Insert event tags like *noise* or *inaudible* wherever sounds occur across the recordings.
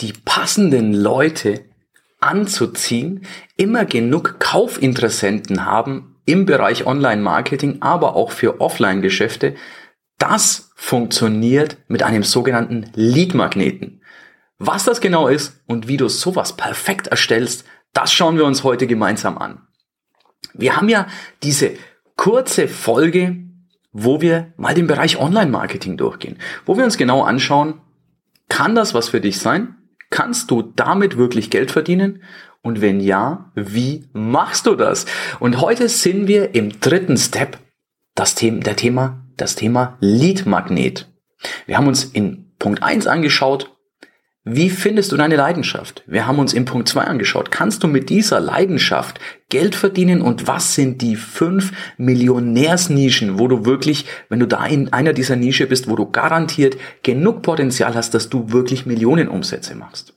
die passenden Leute anzuziehen, immer genug Kaufinteressenten haben im Bereich Online-Marketing, aber auch für Offline-Geschäfte, das funktioniert mit einem sogenannten Lead-Magneten. Was das genau ist und wie du sowas perfekt erstellst, das schauen wir uns heute gemeinsam an. Wir haben ja diese kurze Folge, wo wir mal den Bereich Online-Marketing durchgehen, wo wir uns genau anschauen, kann das was für dich sein? Kannst du damit wirklich Geld verdienen? Und wenn ja, wie machst du das? Und heute sind wir im dritten Step, das Thema, der Thema, das Thema Lead Magnet. Wir haben uns in Punkt 1 angeschaut, wie findest du deine Leidenschaft? Wir haben uns in Punkt 2 angeschaut. Kannst du mit dieser Leidenschaft Geld verdienen und was sind die fünf Millionärsnischen, wo du wirklich, wenn du da in einer dieser Nische bist, wo du garantiert genug Potenzial hast, dass du wirklich Millionenumsätze machst?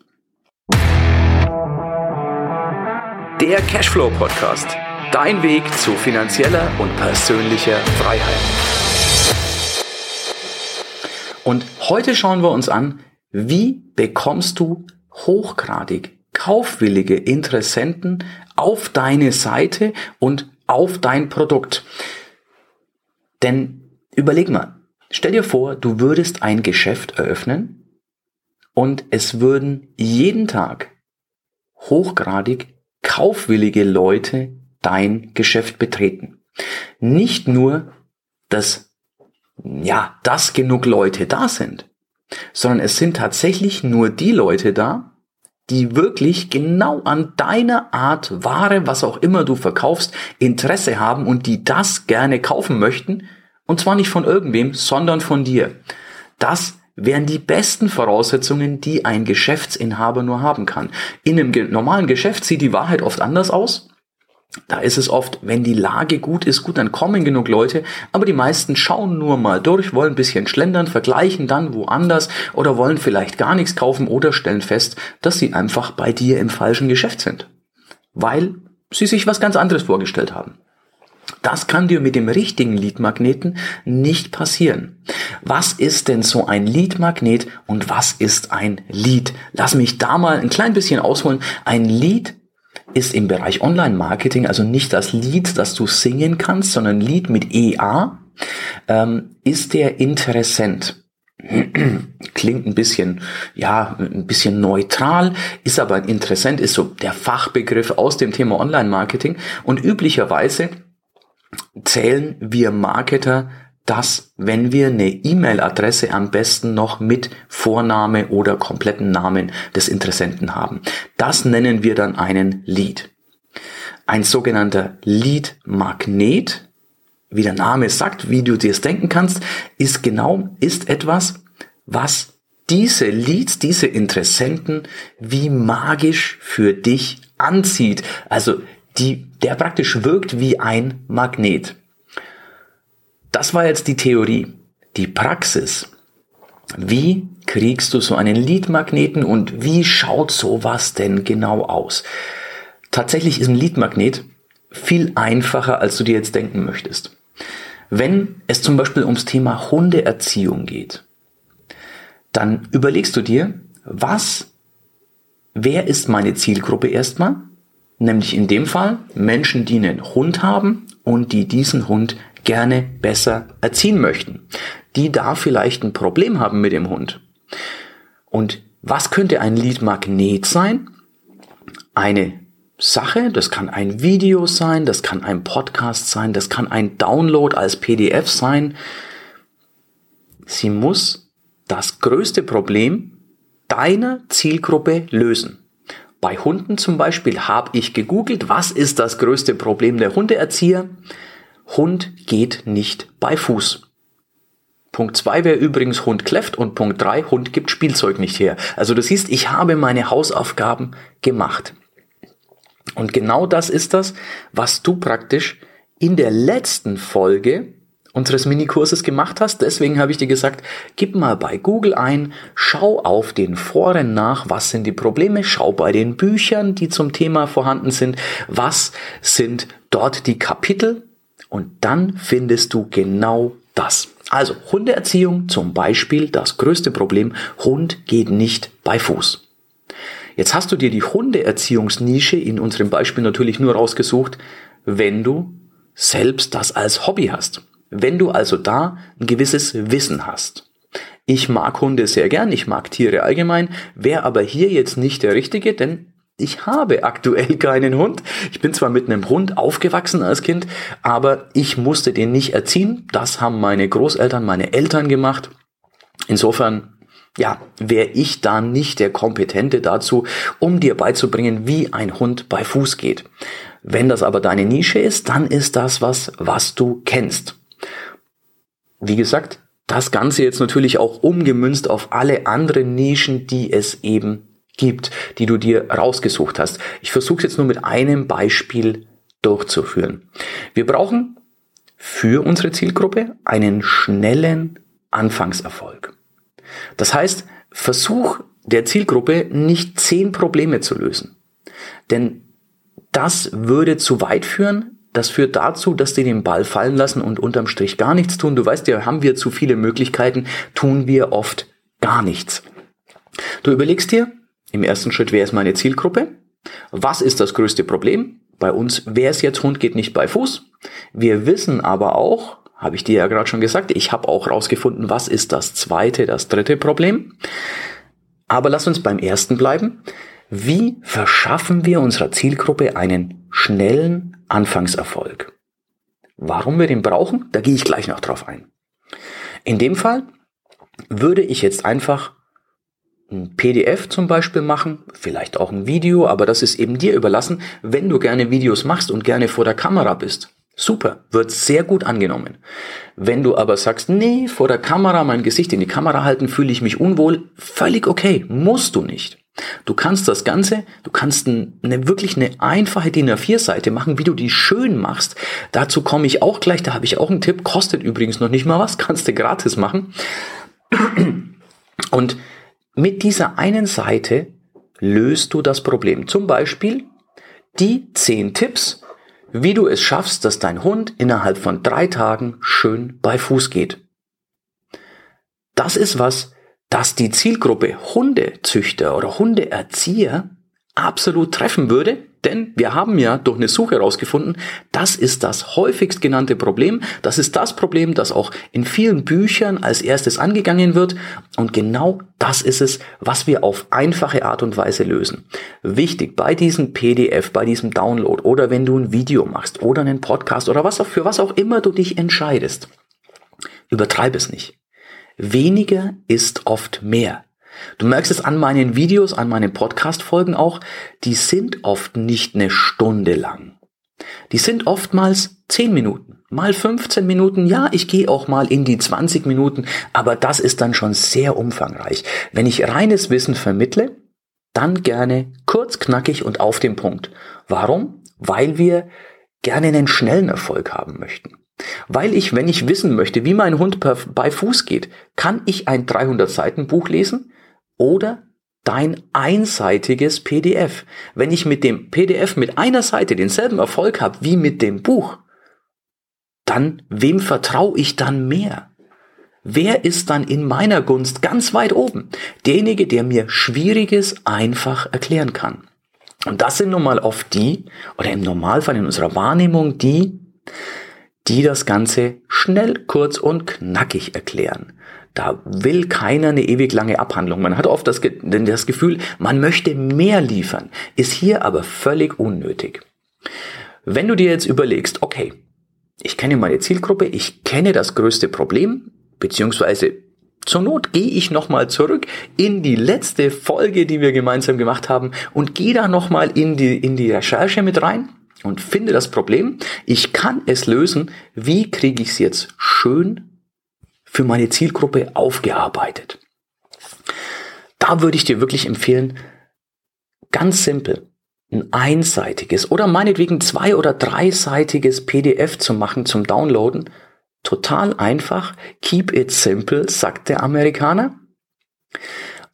Der Cashflow Podcast. Dein Weg zu finanzieller und persönlicher Freiheit. Und heute schauen wir uns an, wie bekommst du hochgradig kaufwillige Interessenten auf deine Seite und auf dein Produkt? Denn überleg mal, stell dir vor, du würdest ein Geschäft eröffnen und es würden jeden Tag hochgradig kaufwillige Leute dein Geschäft betreten. Nicht nur, dass, ja, dass genug Leute da sind, sondern es sind tatsächlich nur die Leute da, die wirklich genau an deiner Art Ware, was auch immer du verkaufst, Interesse haben und die das gerne kaufen möchten. Und zwar nicht von irgendwem, sondern von dir. Das wären die besten Voraussetzungen, die ein Geschäftsinhaber nur haben kann. In einem normalen Geschäft sieht die Wahrheit oft anders aus. Da ist es oft, wenn die Lage gut ist, gut, dann kommen genug Leute, aber die meisten schauen nur mal durch, wollen ein bisschen schlendern, vergleichen dann woanders oder wollen vielleicht gar nichts kaufen oder stellen fest, dass sie einfach bei dir im falschen Geschäft sind, weil sie sich was ganz anderes vorgestellt haben. Das kann dir mit dem richtigen Leadmagneten nicht passieren. Was ist denn so ein Leadmagnet und was ist ein Lead? Lass mich da mal ein klein bisschen ausholen. Ein Lead ist im Bereich Online-Marketing, also nicht das Lied, das du singen kannst, sondern Lied mit EA, ähm, ist der Interessent. *clears throat* Klingt ein bisschen, ja, ein bisschen neutral, ist aber ein Interessent, ist so der Fachbegriff aus dem Thema Online-Marketing und üblicherweise zählen wir Marketer dass wenn wir eine E-Mail-Adresse am besten noch mit Vorname oder kompletten Namen des Interessenten haben. Das nennen wir dann einen Lead. Ein sogenannter Lead-Magnet, wie der Name sagt, wie du dir es denken kannst, ist genau, ist etwas, was diese Leads, diese Interessenten wie magisch für dich anzieht. Also die, der praktisch wirkt wie ein Magnet. Das war jetzt die Theorie. Die Praxis. Wie kriegst du so einen Leadmagneten und wie schaut sowas denn genau aus? Tatsächlich ist ein Leadmagnet viel einfacher, als du dir jetzt denken möchtest. Wenn es zum Beispiel ums Thema Hundeerziehung geht, dann überlegst du dir, was, wer ist meine Zielgruppe erstmal? Nämlich in dem Fall Menschen, die einen Hund haben und die diesen Hund gerne besser erziehen möchten, die da vielleicht ein Problem haben mit dem Hund. Und was könnte ein Lead-Magnet sein? Eine Sache, das kann ein Video sein, das kann ein Podcast sein, das kann ein Download als PDF sein. Sie muss das größte Problem deiner Zielgruppe lösen. Bei Hunden zum Beispiel habe ich gegoogelt, was ist das größte Problem der Hundeerzieher? Hund geht nicht bei Fuß. Punkt zwei wäre übrigens Hund kläfft und Punkt drei Hund gibt Spielzeug nicht her. Also du siehst, ich habe meine Hausaufgaben gemacht. Und genau das ist das, was du praktisch in der letzten Folge unseres Minikurses gemacht hast. Deswegen habe ich dir gesagt, gib mal bei Google ein, schau auf den Foren nach, was sind die Probleme, schau bei den Büchern, die zum Thema vorhanden sind, was sind dort die Kapitel, und dann findest du genau das. Also Hundeerziehung zum Beispiel, das größte Problem, Hund geht nicht bei Fuß. Jetzt hast du dir die Hundeerziehungsnische in unserem Beispiel natürlich nur rausgesucht, wenn du selbst das als Hobby hast. Wenn du also da ein gewisses Wissen hast. Ich mag Hunde sehr gern, ich mag Tiere allgemein, wäre aber hier jetzt nicht der Richtige, denn ich habe aktuell keinen Hund. Ich bin zwar mit einem Hund aufgewachsen als Kind, aber ich musste den nicht erziehen. Das haben meine Großeltern, meine Eltern gemacht. Insofern, ja, wäre ich da nicht der Kompetente dazu, um dir beizubringen, wie ein Hund bei Fuß geht. Wenn das aber deine Nische ist, dann ist das was, was du kennst. Wie gesagt, das Ganze jetzt natürlich auch umgemünzt auf alle anderen Nischen, die es eben gibt, die du dir rausgesucht hast. Ich versuche jetzt nur mit einem Beispiel durchzuführen. Wir brauchen für unsere Zielgruppe einen schnellen Anfangserfolg. Das heißt, versuch der Zielgruppe nicht zehn Probleme zu lösen. Denn das würde zu weit führen. Das führt dazu, dass die den Ball fallen lassen und unterm Strich gar nichts tun. Du weißt ja, haben wir zu viele Möglichkeiten, tun wir oft gar nichts. Du überlegst dir, im ersten Schritt, wer ist meine Zielgruppe? Was ist das größte Problem? Bei uns, wer ist jetzt Hund, geht nicht bei Fuß. Wir wissen aber auch, habe ich dir ja gerade schon gesagt, ich habe auch rausgefunden, was ist das zweite, das dritte Problem. Aber lass uns beim ersten bleiben. Wie verschaffen wir unserer Zielgruppe einen schnellen Anfangserfolg? Warum wir den brauchen, da gehe ich gleich noch drauf ein. In dem Fall würde ich jetzt einfach ein PDF zum Beispiel machen, vielleicht auch ein Video, aber das ist eben dir überlassen, wenn du gerne Videos machst und gerne vor der Kamera bist. Super, wird sehr gut angenommen. Wenn du aber sagst, nee, vor der Kamera mein Gesicht in die Kamera halten, fühle ich mich unwohl, völlig okay, musst du nicht. Du kannst das Ganze, du kannst eine, wirklich eine einfache DIN A4-Seite machen, wie du die schön machst. Dazu komme ich auch gleich, da habe ich auch einen Tipp, kostet übrigens noch nicht mal was, *laughs* kannst du gratis machen. Und mit dieser einen Seite löst du das Problem. Zum Beispiel die zehn Tipps, wie du es schaffst, dass dein Hund innerhalb von drei Tagen schön bei Fuß geht. Das ist was, das die Zielgruppe Hundezüchter oder Hundeerzieher absolut treffen würde, denn wir haben ja durch eine Suche herausgefunden, das ist das häufigst genannte Problem. Das ist das Problem, das auch in vielen Büchern als erstes angegangen wird. Und genau das ist es, was wir auf einfache Art und Weise lösen. Wichtig bei diesem PDF, bei diesem Download oder wenn du ein Video machst oder einen Podcast oder was auch, für was auch immer du dich entscheidest. Übertreib es nicht. Weniger ist oft mehr. Du merkst es an meinen Videos, an meinen Podcast-Folgen auch, die sind oft nicht eine Stunde lang. Die sind oftmals 10 Minuten, mal 15 Minuten, ja, ich gehe auch mal in die 20 Minuten, aber das ist dann schon sehr umfangreich. Wenn ich reines Wissen vermittle, dann gerne kurz, knackig und auf den Punkt. Warum? Weil wir gerne einen schnellen Erfolg haben möchten. Weil ich, wenn ich wissen möchte, wie mein Hund bei Fuß geht, kann ich ein 300 Seiten Buch lesen? Oder dein einseitiges PDF. Wenn ich mit dem PDF mit einer Seite denselben Erfolg habe wie mit dem Buch, dann wem vertraue ich dann mehr? Wer ist dann in meiner Gunst ganz weit oben? Derjenige, der mir Schwieriges einfach erklären kann. Und das sind nun mal oft die, oder im Normalfall in unserer Wahrnehmung die, die das Ganze schnell, kurz und knackig erklären. Da will keiner eine ewig lange Abhandlung. Man hat oft das, das Gefühl, man möchte mehr liefern, ist hier aber völlig unnötig. Wenn du dir jetzt überlegst, okay, ich kenne meine Zielgruppe, ich kenne das größte Problem, beziehungsweise zur Not gehe ich nochmal zurück in die letzte Folge, die wir gemeinsam gemacht haben und gehe da nochmal in die, in die Recherche mit rein und finde das Problem. Ich kann es lösen. Wie kriege ich es jetzt schön für meine Zielgruppe aufgearbeitet. Da würde ich dir wirklich empfehlen, ganz simpel, ein einseitiges oder meinetwegen zwei- oder dreiseitiges PDF zu machen zum Downloaden. Total einfach. Keep it simple, sagt der Amerikaner.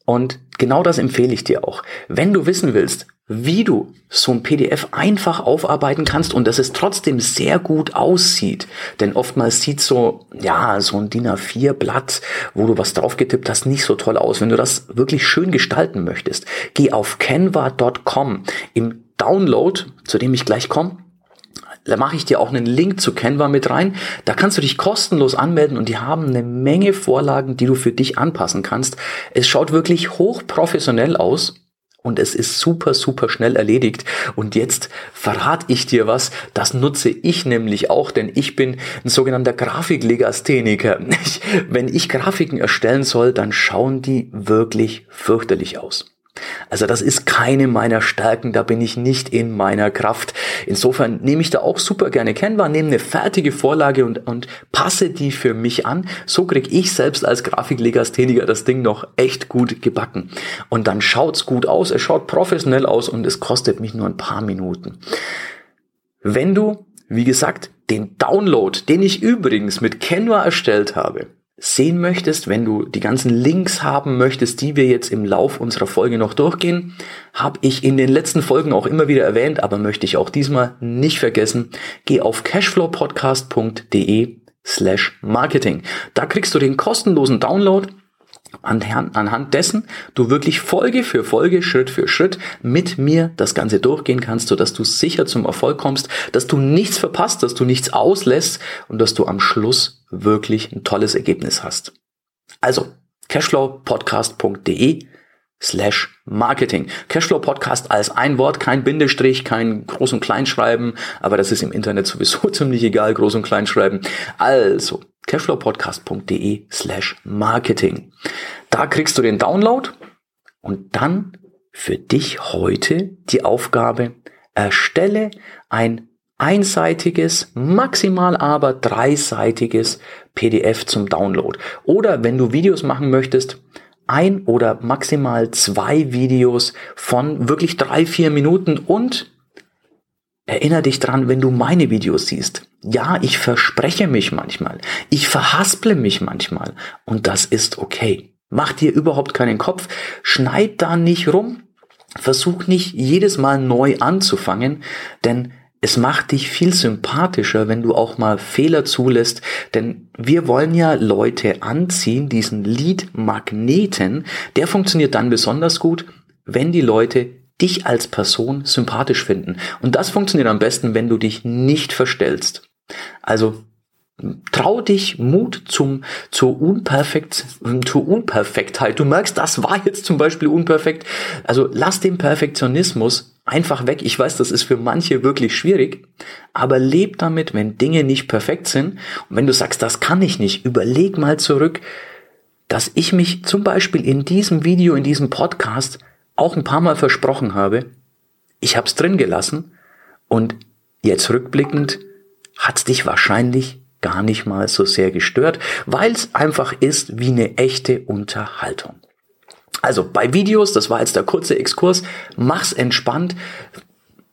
Und genau das empfehle ich dir auch. Wenn du wissen willst, wie du so ein PDF einfach aufarbeiten kannst und dass es trotzdem sehr gut aussieht. Denn oftmals sieht so, ja, so ein DIN A4 Blatt, wo du was draufgetippt hast, nicht so toll aus. Wenn du das wirklich schön gestalten möchtest, geh auf canva.com im Download, zu dem ich gleich komme. Da mache ich dir auch einen Link zu Canva mit rein. Da kannst du dich kostenlos anmelden und die haben eine Menge Vorlagen, die du für dich anpassen kannst. Es schaut wirklich hochprofessionell aus und es ist super, super schnell erledigt. Und jetzt verrate ich dir was, das nutze ich nämlich auch, denn ich bin ein sogenannter Grafiklegastheniker. *laughs* wenn ich Grafiken erstellen soll, dann schauen die wirklich fürchterlich aus. Also das ist keine meiner Stärken, da bin ich nicht in meiner Kraft. Insofern nehme ich da auch super gerne Canva, nehme eine fertige Vorlage und, und passe die für mich an. So kriege ich selbst als Grafiklegastheniker das Ding noch echt gut gebacken. Und dann schaut's gut aus, es schaut professionell aus und es kostet mich nur ein paar Minuten. Wenn du, wie gesagt, den Download, den ich übrigens mit Canva erstellt habe, sehen möchtest, wenn du die ganzen Links haben möchtest, die wir jetzt im Lauf unserer Folge noch durchgehen, habe ich in den letzten Folgen auch immer wieder erwähnt, aber möchte ich auch diesmal nicht vergessen. Geh auf cashflowpodcast.de slash marketing. Da kriegst du den kostenlosen Download anhand dessen du wirklich Folge für Folge, Schritt für Schritt mit mir das Ganze durchgehen kannst, sodass du sicher zum Erfolg kommst, dass du nichts verpasst, dass du nichts auslässt und dass du am Schluss wirklich ein tolles Ergebnis hast. Also cashflowpodcast.de slash Marketing. Cashflow Podcast als ein Wort, kein Bindestrich, kein Groß- und Kleinschreiben, aber das ist im Internet sowieso *laughs* ziemlich egal, Groß- und Kleinschreiben. Also cashflowpodcast.de slash Marketing. Da kriegst du den Download und dann für dich heute die Aufgabe, erstelle ein einseitiges, maximal aber dreiseitiges PDF zum Download. Oder wenn du Videos machen möchtest, ein oder maximal zwei Videos von wirklich drei, vier Minuten und erinnere dich dran, wenn du meine Videos siehst. Ja, ich verspreche mich manchmal. Ich verhasple mich manchmal. Und das ist okay. Mach dir überhaupt keinen Kopf. Schneid da nicht rum. Versuch nicht jedes Mal neu anzufangen, denn es macht dich viel sympathischer, wenn du auch mal Fehler zulässt, denn wir wollen ja Leute anziehen, diesen Lead-Magneten, der funktioniert dann besonders gut, wenn die Leute dich als Person sympathisch finden. Und das funktioniert am besten, wenn du dich nicht verstellst. Also Trau dich Mut zum, zur, Unperfekt, zur Unperfektheit. Du merkst, das war jetzt zum Beispiel unperfekt. Also lass den Perfektionismus einfach weg. Ich weiß, das ist für manche wirklich schwierig, aber leb damit, wenn Dinge nicht perfekt sind. Und wenn du sagst, das kann ich nicht, überleg mal zurück, dass ich mich zum Beispiel in diesem Video, in diesem Podcast auch ein paar Mal versprochen habe. Ich habe es drin gelassen und jetzt rückblickend hat's dich wahrscheinlich gar nicht mal so sehr gestört, weil es einfach ist wie eine echte Unterhaltung. Also bei Videos, das war jetzt der kurze Exkurs, mach's entspannt.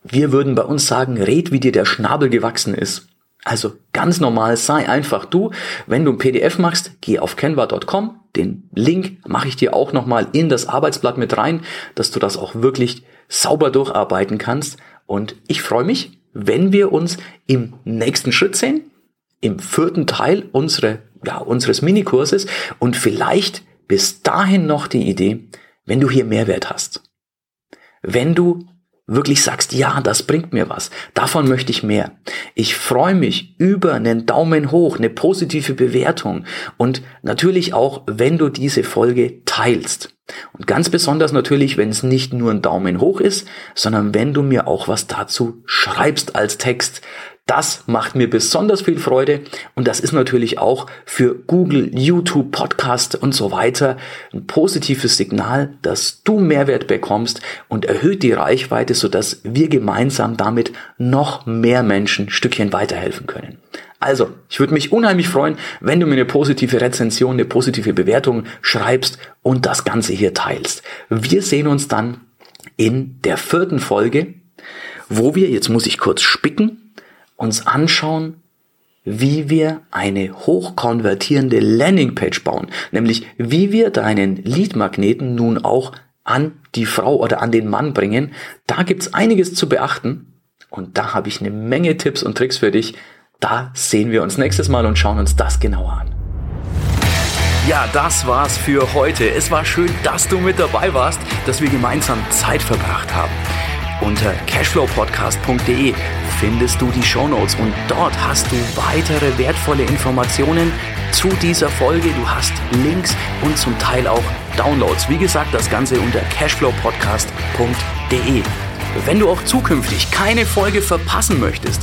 Wir würden bei uns sagen, red, wie dir der Schnabel gewachsen ist. Also ganz normal, sei einfach du. Wenn du ein PDF machst, geh auf canva.com. Den Link mache ich dir auch nochmal in das Arbeitsblatt mit rein, dass du das auch wirklich sauber durcharbeiten kannst. Und ich freue mich, wenn wir uns im nächsten Schritt sehen, im vierten Teil unsere, ja, unseres Minikurses und vielleicht bis dahin noch die Idee, wenn du hier Mehrwert hast. Wenn du wirklich sagst, ja, das bringt mir was, davon möchte ich mehr. Ich freue mich über einen Daumen hoch, eine positive Bewertung und natürlich auch, wenn du diese Folge teilst. Und ganz besonders natürlich, wenn es nicht nur ein Daumen hoch ist, sondern wenn du mir auch was dazu schreibst als Text. Das macht mir besonders viel Freude und das ist natürlich auch für Google, YouTube, Podcast und so weiter ein positives Signal, dass du Mehrwert bekommst und erhöht die Reichweite, sodass wir gemeinsam damit noch mehr Menschen Stückchen weiterhelfen können. Also, ich würde mich unheimlich freuen, wenn du mir eine positive Rezension, eine positive Bewertung schreibst und das Ganze hier teilst. Wir sehen uns dann in der vierten Folge, wo wir, jetzt muss ich kurz spicken, uns anschauen, wie wir eine hochkonvertierende Landingpage bauen, nämlich wie wir deinen Lead-Magneten nun auch an die Frau oder an den Mann bringen. Da gibt's einiges zu beachten und da habe ich eine Menge Tipps und Tricks für dich. Da sehen wir uns nächstes Mal und schauen uns das genauer an. Ja, das war's für heute. Es war schön, dass du mit dabei warst, dass wir gemeinsam Zeit verbracht haben. Unter cashflowpodcast.de findest du die Shownotes und dort hast du weitere wertvolle Informationen zu dieser Folge. Du hast Links und zum Teil auch Downloads. Wie gesagt, das Ganze unter cashflowpodcast.de. Wenn du auch zukünftig keine Folge verpassen möchtest,